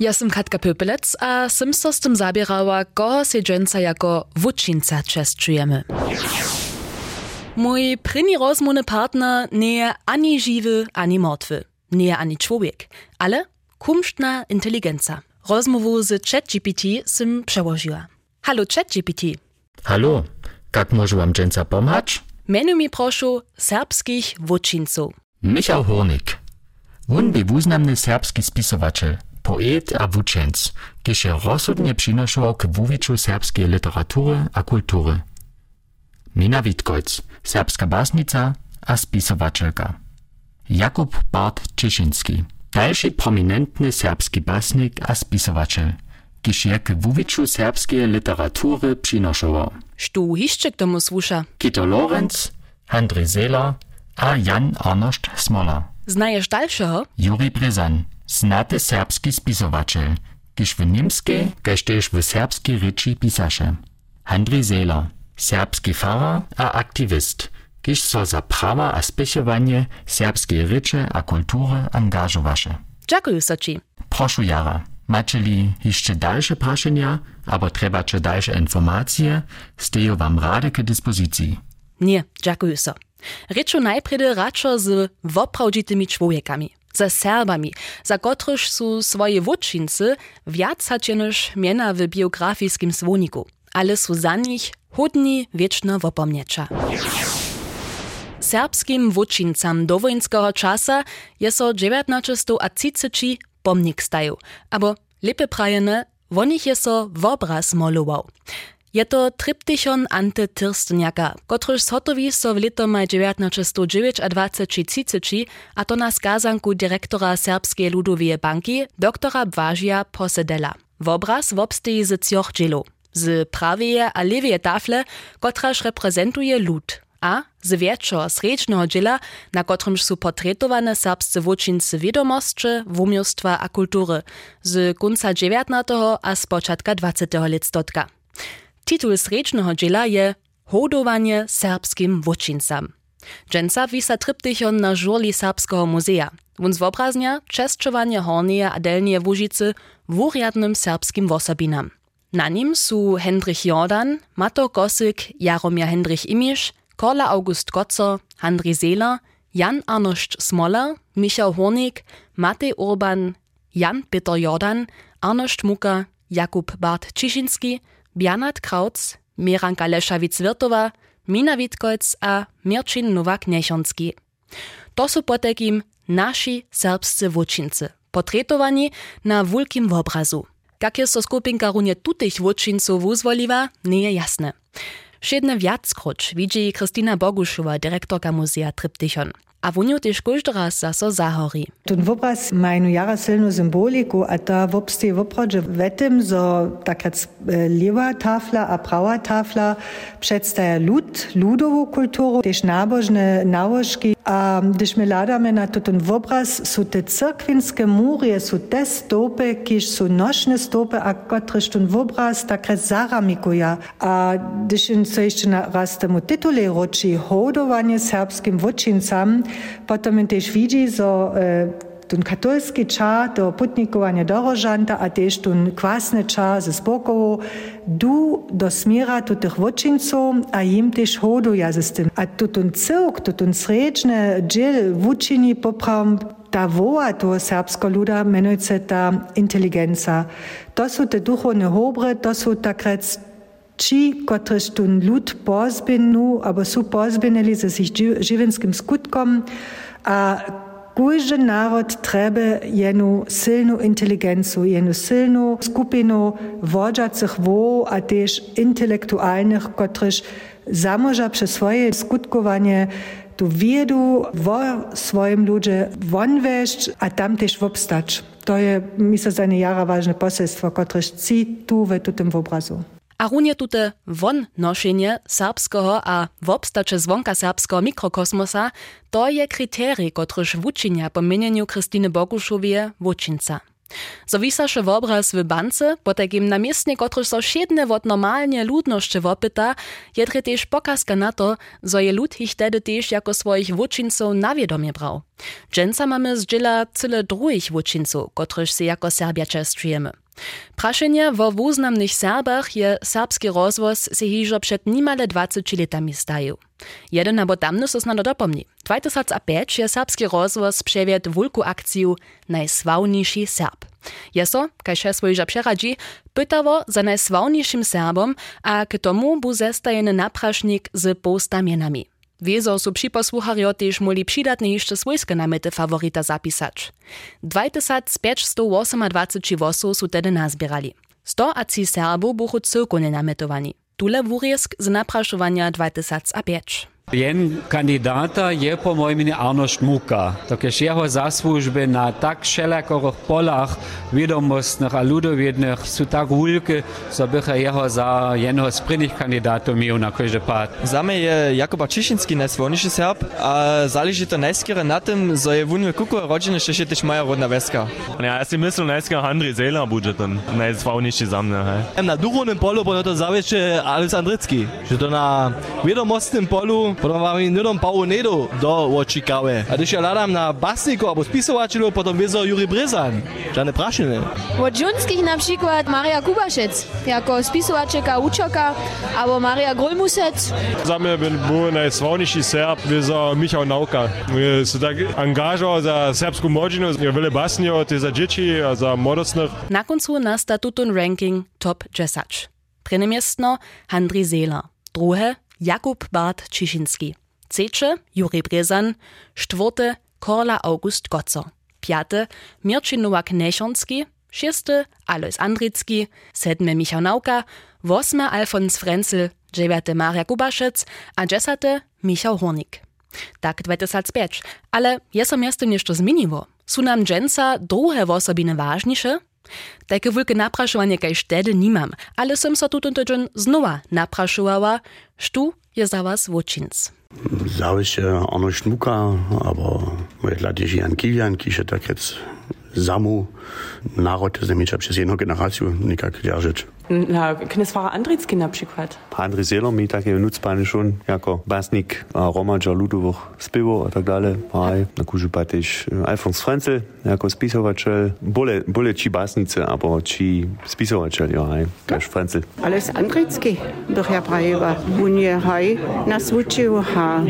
Ja som Katka Pöpelec a som so z tym zabierała, koho się dżęca jako wuczynca czestujemy. Mój pryni rozmowny partner nie ani żywy, ani martwy. Nie ani człowiek, ale kumsztna inteligencja. Rozmowu z ChatGPT som przełożyła. Hallo ChatGPT. Hallo, jak może wam dżęca pomać? Menu mi proszę serbskich wuczyńców. Michał Hornik. Won by wuznamny serbski spisowatel, poet a wuczęc, kiedy się rozsudnie przynoszał k wuwiczu serbskiej literatury a kultury. Mina Witkojc, serbska basnica a spisowatelka. Jakub Bart Cieszyński, dalszy prominentny serbski basnik a spisowatel, kiedy się k wuwiczu serbskiej literatury przynoszał. Stu hiszczyk tomu słusza. Kito Lorenz, Andrzej Zela a Jan Arnošt Smola. Znajesz dalszego? Juri Brezan, znany serbski spisowatel, kiż w niemskiej, kaž też w serbskiej ryczy pisarze. Andrzej Zela, serbski farar a aktywist, kiż so za prawa a spisowanie serbskiej ryczy a kultury angażowasze. Dziękuję so ci. Proszę Jara, macie li jeszcze dalsze praszenia, albo trebacie dalsze informacje, steją wam rady k dyspozycji. Nie, dziękuję so. Ryczu najpredy raczej z woprawdzitymi człowiekami, ze Serbami, za kotryż są swoje wuczyncy więcej niż miena w biografiskim słoniku, ale są za nich hodni wieczna wopomniecza. Serbskim wuczyncam dowojenskiego czasa je so 1930 pomnik staju, abo lepe prajene, wonich je so wobraz malował. Je to tryptychon Ante Tyrstniaka, kotryż zhotowi so w letomaj 1929 a 2030 a to na skazanku dyrektora Serbskiej Ludowej Banki, doktora Bważia Posedela. Wobraz wobsteji z cioch dżelu, z prawej a tafle, kotraż reprezentuje lud, a z wieczo srečného dżela, na kotrymż są portretowane serbscy wuczyncy wiadomostcze, wumiostwa a kultury z końca 19 a z początka 20 letstotka. Titul srečného džela je Hodowanie serbskim wuczyncam. Dżęca wisa tryptychon na żurli Serbskiego Muzea. Wun zwobraznia czeszczowanie hornie a delnie Łużycy wuriadnym serbskim wosobinam. Na nim su Hendrich Jordan, Mato Gosyk, Jaromir Hendrich Imisz, Korla August Kotzer, Handri Seeler, Jan Arnošt Smoller, Michał Hornik, Matej Urban, Jan Peter Jordan, Arnošt Muka, Jakub Bart Ciszynski, Bjanat Krautz, Miranka Leszawic-Wirtowa, Mina Witkojc a Mirčin Nowak-Nechonski. To są potekim nasi serbscy wuczyncy, portretowani na wulkim obrazu. Jak jest to skupinka runie tutych wuczynców uzwoliwa, nie je jasne. Šedne viackroč widzi Kristina Boguszowa, dyrektorka Muzea Tryptychon. A wuniu też każdy raz zaso zahori. Ten obraz ma jara silną symboliku, a ta wobsteje woprawdzie w tym, że lewa tafla a prawa tafla przedstawia lud, ludową kulturę, też nabożne nałożki. A gdyż my ladamy na to ten obraz, są te cyrkwinskie mury, są te stopy, kież są nośne stopy, a kotryż ten obraz tak zaramikuje. A gdyż co jeszcze raz temu tytule roczy, hodowanie serbskim wuczyncam, Potom też widzi, że ten katolski czas do putnikowania dorożanta, a też ten kwasny czas ze spokoju, du do smiera tu tych wuczyńców, a im też hoduje z tym. A tu ten cyrk, tu ten sreczny dziel wuczyni poprawam ta woła toho serbskiego luda menuje ta inteligencja. To są te duchowne hobry, to są tak rec ci, kotryż ten lud pozbinu, albo są pozbinili ze sich żywenskim skutkom, a każdy naród trzeba jedną silną inteligencję, jedną silną skupinu wodzących wo, a też intelektualnych, kotryż zamoża przez swoje skutkowanie tu wiedu wo swoim ludzie wonwieść, a tam też wobstać. To je, myślę, za jara ważne poselstwo, kotryż ci tu w tym obrazu. A runie tute won noszenie serbskiego a wobstacze zwonka serbskiego mikrokosmosa to je kryterii, kotryż wuczynia po mienieniu Krystyny Boguszowie wuczynca. So wisaše obraz w bance, potakim namiestnie, kotryż so šedne wot normalnie ludnošće wopyta, jedre tež pokazka na to, zo je lud ich tedy tež jako swoich wučincov nawiedomie brał. Dženca mamy zdziela cyle druhich wučincov, kotryż se jako Serbiacze strijemy. Prašenje wo wuznamnych Serbach je serbski rozvoz se hižo przed nimale 20 letami staju. Jeden abo tamny so snado dopomni. 2005 je serbski rozvoz przewiet wulku akciju Najsławniejszy Serb. Jeso, kaj še svojža přeradži, pytało za najsławniejszym Serbom, a k tomu bu zestajeny naprašnik z postamienami. Wiezo su připosłuchario też muli przydatne jeszcze swojskie namety favorita zapisać. 2528 wosów su tedy nazbierali. 100 a 3 Serbów buchu cyrkulnie nametowani. Tule wuriesk z napraszowania 2005. Jen kandidata je po mojem mnenju Arnošt Muka. Takež jeho zaslužbe na tak všelijakých polach vedomostných a ľudovedných sú tak veľké, so bych jeho za jednoho z prvných kandidátov měl na každý pád. Za mě je Jakuba Čišinský najsłowniejszy Serb, a záleží to najskýre na tym, że je wunil kuku rodziny, že je też moja rodna weska. Ja, ja si myslím, najskýre Andrej Zela bude ten najsławniejszy za mnie. Hej. Na duchovnym polu bo to zawiecie Alex Andrycki, że to na wiadomostnym polu potom máme nedom Paulu Nedo do očikawe. A když ja hľadám na basniku alebo spisovateľov, potom viezo Juri Brezan. Žádne prašiny. Od žunských napríklad Maria Kubašec, jako spisovačeka, učoka, alebo Maria Grolmusec. Za był, był najsławniejszy Serb, wieso Michał Nauka. Je się tak angażował za serbską młodzież, je wiele basni od za dzieci, a za młodostnych. Na końcu nasta tutun ranking top 10. Prene miestno Handri Seeler. Druhe Jakub Bart Ciszynski. Trzecie Juri Brezan. Czwarte Korla August Gotzo. Piate Mirczyn Nowak-Nešonski. Szósty Alois Andricki. Siedme Michał Nauka. Wosme Alfons Frenzel. Dziewiate Maria Kubaszec. A dziesiąte Michał Hornik. Tak 2005. Ale jest o miasto jeszcze zmieniło. Są nam dżęca drugie osobiny ważniejsze? Takie wielkie napraszowanie kaj wtedy nie mam, ale sam so tutun tydzień znowa napraszowała, sztu je za was wočinc. Zawiś Arno Schmuka, aber moje latież Jan Kiwian, kisze tak jetzt Samu, naród zamiecza przez jedną generację, nikak dzierżyć. Na Knisfara Andricki na przykład. Andrzej Seeler mi takie nucpany schon jako basnik Romadža Ludovoch spivo a tak dalej. Aj, na kužu pa też Alfons Frenzel jako spisovačel. Bole, bole či basnice, aber či spisovačel, ja, aj, kaž Frenzel. Alles Andricki, bych ja prajewa. On je haj nas učił, a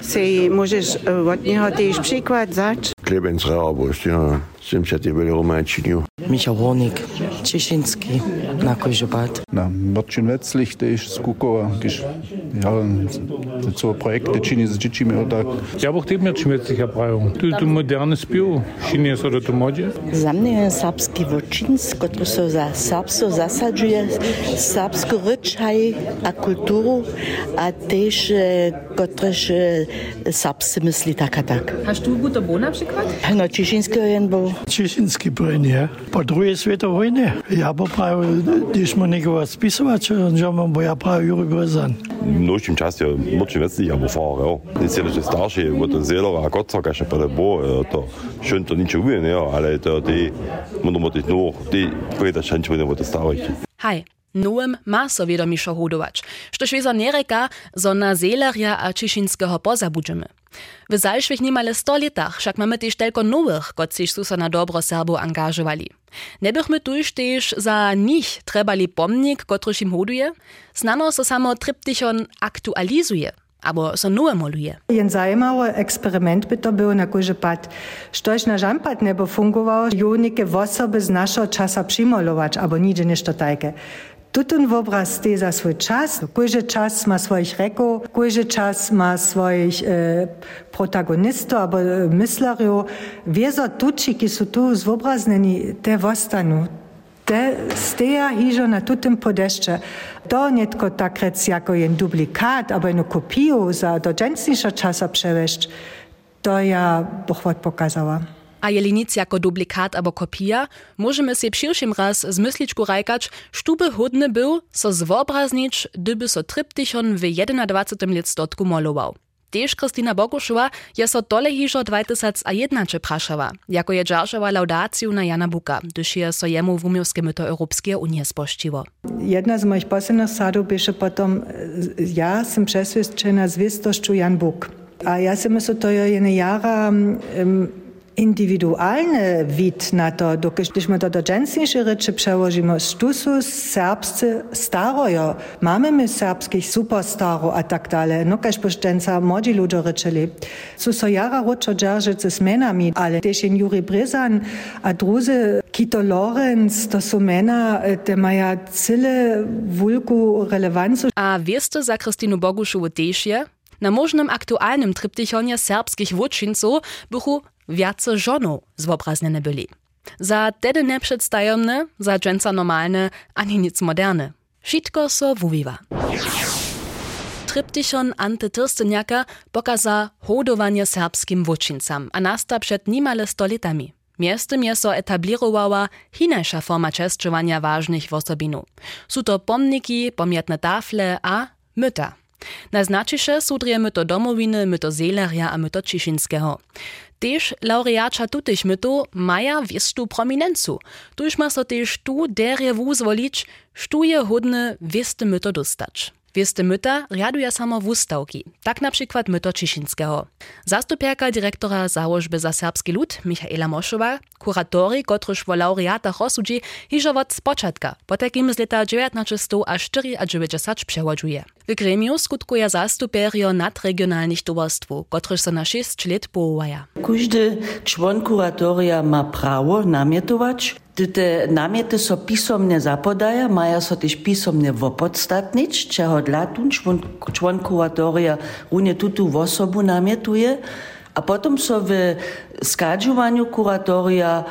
se możesz od niego też przykład zać. Klebens Raubost, ja. Jsem se ty byli Romáčinu. Michał Hornik, Cieszyński, na Kožobat. Na Marcin Wetzlich, też z Kukowa, gdyż ja, co projekty czyni z dziećmi o tak. Ja bych też Marcin Wetzlich prawił. Tu tu moderne spił, czyni jest to modzie. Za mnie jest serbski wočinc, który się za serbsko zasadzuje, serbską ryczaj a kulturu, a też któryż serbscy myśli tak a tak. Hast du gute Bo na przykład? No, Cieszyński jen był. Cieszyński był, nie? Po drugiej światowej wojnie. Ja bo prawie, gdyż mu niego spisować, że mam, bo ja prawie Juri Brezan. W nowym czasie Marcin Wetzlich, aber Fahrer, ja. Jetzt jest starszy, bo ten Seeler, a Gott sagt, że po bo, to schön to nicht umgehen, ja, ale to die, man muss nicht nur, die, pojeda chęć, wenn to starszy. Hej, nowym ma so wiadomiszo hodować. Štož wieso nereka, zo na Seelerja a Ciszynskiego pozabudzimy. W zalszwych niemale 100 latach však mamy też tylko nowych, kociž su so na dobro Serbo angażowali. Nie bychmy tuż też za nich trebali pomnik, kotryż im hoduje? Znano so samo tryptychon aktualizuje, abo so nowe moluje. Jen zajímavý experiment by to na kůže pad. Na žampad nebo fungoval, junike osoby z našeho časa přimolovač, abo nigdzie nešto tajke. Tutun obraz steje za svoj čas. Kojže čas ma svojich rekov, kojže čas ma svojich e, protagonistov alebo e, myslerjov. Wiezo tuči, ki sú tu zobraznení, te vostanu. Te steja hižo na tutem podešće. To netko tak rec jako jen duplikat, abo jednu kopiju za do dženstniša časa převešť. To ja pochvat pokazała. A jeli nic jako duplikat abo kopia, możemy się pierwszym raz z myśliczku rajkać, sztuby hodny był, so zwobraznić, gdyby so tryptychon w 21 lat stotku malował. Tež Kristina Bogušova je so dole hižo 2001 prašała, jako je dżarzała laudaciju na Jana Buka, gdyż je so jemu w umiowskie myto Europskie Unie. Jedna z moich poslednych sadów byše potom, ja sam przesvědčena zwistością Jan Buk. A ja si myslím, to je jen jara um, indywidualny wid na to, gdyśmy to do dżęsniejsze rzeczy przełożymy. Tu są serbscy starojo, mamy my serbskich superstaro a tak dalej, no każ poszczęca młodzi ludzie rzeczyli. Są so jara roczo dzierżycy z menami, ale też jen Juri Bryzan, a druzy Kito Lorenz, to są mena, te mają cyle wulku relewancu. A wieste za Krystinu Boguszowu też? Na możnym aktualnym tryptychonie serbskich wódczyńców bychu wiace żonów zwobraznene byli. Za tedy neprzedstawne, za dżęca normalne, ani nic moderne. Wszystko so wuwiwa. Tryptychon Ante Tyrsteniaka pokaza hodowanie serbskim wódczyńcam, a nasta przed nimale stoletami. Miestem je so etablirowała hinajsza forma czeszczowania ważnych osobinów. Są to pomniki, pamiętne tafle a myta. Naznačiše sudrije myto domowiny, myto Seelerja a myto Ciszynskiego. Tež laureača tutych myto maja wiestu prominencu. Tuż ma so tež tu derje wuzwolić, sztuje hodne wiesty myto dostać. Wiesty myta riaduje samo wustawki, tak na przykład myto Ciszynskiego. Zastupierka dyrektora założby za serbski lud, Michaela Moszowa, kuratori, kotryż wo laureatach rozsudzi, hiżo od spočatka, po takim z leta 1900 a 94 przewodzuje. W gremiu skutkuje zastuperio nadregionalnych towarstwów, kotryż so na 6 lat połowaja. Każdy człon kuratoria ma prawo namietować, te namiety so pisomne zapodaja, maja so też pisomne wopodstatnić, czego dlatun człon kuratoria runie tutu osobu namietuje, a potem so w skadżowaniu kuratoria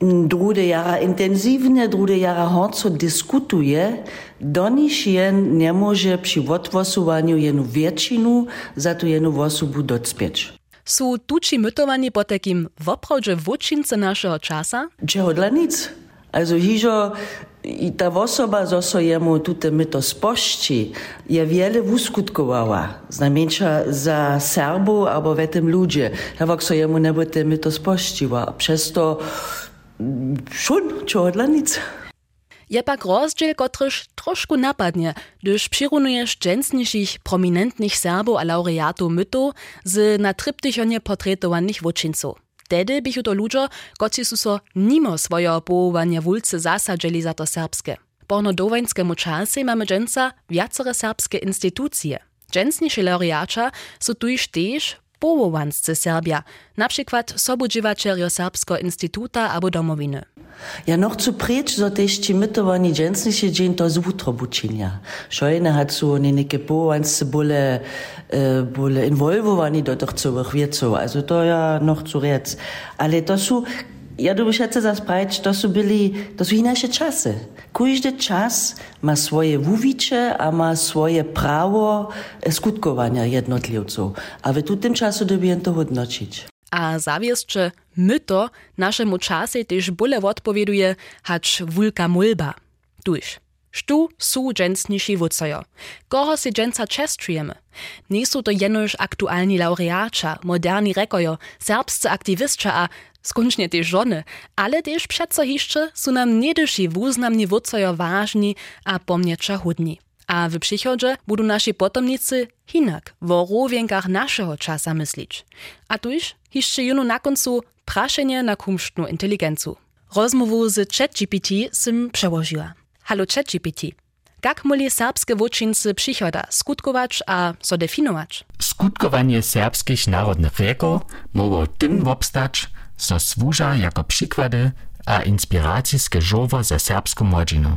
drude jara intensywne, drude jara horco dyskutuje, do nich jen nie może przy odwosowaniu jenu większinu za tu jenu osobu docpieć. Su tuči mytowani po takim woprawdzie wódczynce naszego czasa? Czego dla nic. Also hižo i ta osoba, zo so jemu tute myto spości, je wiele wuskutkovala. Znamenča za Serbu albo w tym ludzie. Hewak so jemu ne bude myto spościła. Przez to šun, čego dla nic. Je pak rozdziel, kotryż troszkę napadnie, gdyż przyrunujesz dżęsniejszych, prominentnych Serbów a laureatów mytu z na tryptychonie portretowanych wódczyńców. Tedy bychu to ludzie, koci su so nimo swojego połowania wulce zasadzeli za to serbskie. Po nodowańskiemu czasie mamy dżęca wiacore serbskie instytucje. Dżęsniejsze laureacza su tuż też połowanscy Serbia, na przykład sobudziwaczerio Serbsko Instytuta albo domowiny. Ja noch zu preč, so tež či mytovani džensniši džin to zvutro bučinja. Šojne hat su neneke povansce bole, äh, bole involvovani do tych całych wieców, also to ja noch zu rec. Ale to su, ja du byś chcę zasprać, to su byli, to su inače czasy. Każdy czas ma swoje wuwicze, a ma swoje prawo skutkowania jednotlivców. A w tym czasu dobiję to hodnoczyć. A zawieszcze myto naszemu czasie też bóle odpowieduje, hacz wulka mulba. Tuż. Sztu su dżęsniejsi wódcojo. Koho si dżęca czestujemy? Nie są to jenoż aktualni laureacza, moderni rekojo, serbscy aktywistcza a skończnie też żony, ale też przeco jeszcze są nam niedyszy wuznamni wódcojo ważni a pomniecza chudni. A w przychodzie będą nasi potomnicy hinak w rówienkach naszego czasa myśleć. A tuż jeszcze jeno na końcu praszenie na kumsztną inteligencu. Rozmowu z ChatGPT sim przełożyła. Halo ChatGPT. Jak mogli serbskie wódczyńcy przychoda skutkować a so definować? Skutkowanie serbskich narodnych reków mogło tym obstać, so służa jako przykłady a inspiracyjskie żowo za serbską młodzinu.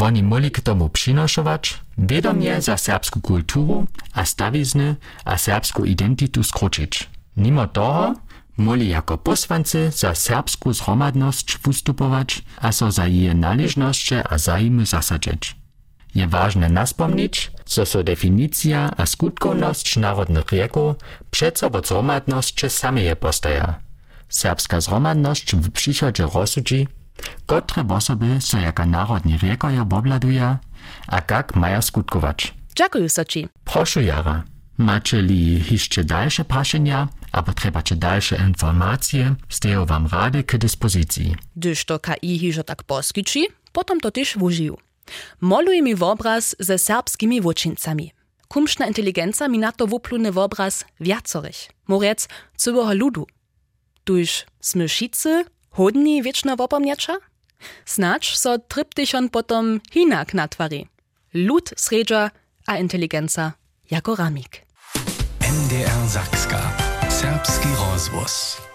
Oni mogli k tomu przynoszować, wiadomie za serbską kulturę a stawizny a serbską identitu skrócić. Mimo toho mogli jako posłancy za serbską zhromadność wystupować a so za jej należności a zajmy zasadzić. Je ważne naspomnieć, co so definicja a skutkowność narodnych rieków przeco od zhromadności postaja. Serbska zhromadność w przychodzie rozsudzi, Kotre osoby so jaka narodni riekoja wobladuje, a kak maja skutkować. Dziękuję Soci. Proszę Jara. Macie li jeszcze dalsze praszenia, albo trebacie dalsze informacje, stejo wam rady k dyspozycji. Gdyż to KI hižo tak potom to też wužijú. Moluj mi obraz ze serbskimi wočincami. Kumšna inteligenca mi na to wuplune obraz viacorich, morec cyboho ludu. Tuž sme šicy, hodni wieczna wopomniacza? Snacz so tryptychon potom hinak natwari. Lud sredza, a inteligenca jako ramik. NDR Sakska. Serbski rozwóz.